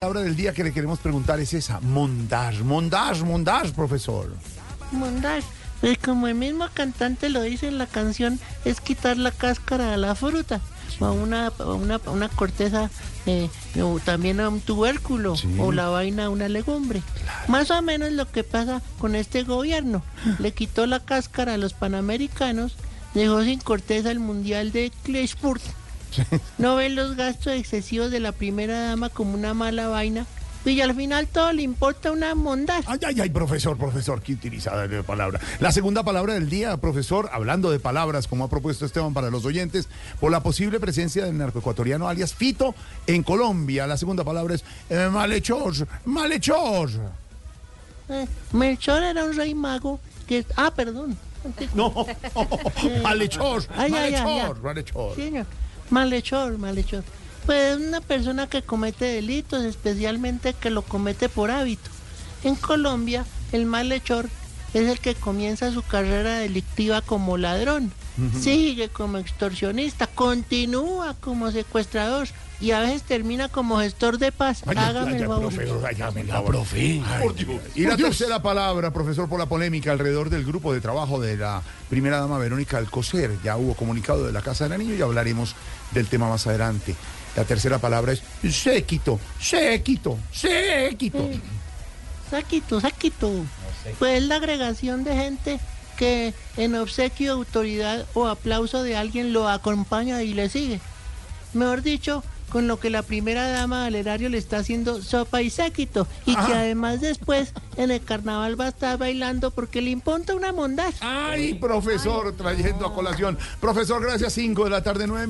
La palabra del día que le queremos preguntar es esa, mondage, mondage, mondage, profesor. Mondar, pues como el mismo cantante lo dice en la canción, es quitar la cáscara a la fruta, o a una, a una, a una corteza, eh, o también a un tubérculo, Sí. o la vaina a una legumbre. Más o menos lo que pasa con este gobierno. Le quitó la cáscara a los panamericanos, dejó sin corteza el mundial de Kleshpurt. No ven los gastos excesivos de la primera dama como una mala vaina. Y al final todo le importa una mondar. Ay, ay, ay, profesor, profesor, qué utilizada la palabra. La segunda palabra del día, profesor, hablando de palabras, como ha propuesto Esteban para los oyentes, por la posible presencia del narcoecuatoriano alias Fito en Colombia. La segunda palabra es eh, malhechor, malhechor. Eh, Melchor era un rey mago que... Ah, perdón. No, malhechor, malhechor, malhechor. Señor. Malhechor, malhechor. Pues una persona que comete delitos, especialmente que lo comete por hábito. En Colombia, el malhechor es el que comienza su carrera delictiva como ladrón, sigue como extorsionista, continúa como secuestrador y a veces termina como gestor de paz. Ay, ay, Hágame el favor. profesor, hágame favor. Ay, Y la tercera palabra, profesor, por la polémica alrededor del grupo de trabajo de la primera dama Verónica Alcocer. Ya hubo comunicado de la Casa de la Niña y hablaremos del tema más adelante. La tercera palabra es séquito, séquito, séquito. Sí. Saquito, saquito. Pues la agregación de gente que en obsequio, autoridad o aplauso de alguien lo acompaña y le sigue. Mejor dicho, con lo que la primera dama al erario le está haciendo sopa y séquito. Y que además después en el carnaval va a estar bailando porque le imponta una mondad. Ay, profesor, trayendo a colación. Profesor, gracias, 5 de la tarde, 9 minutos.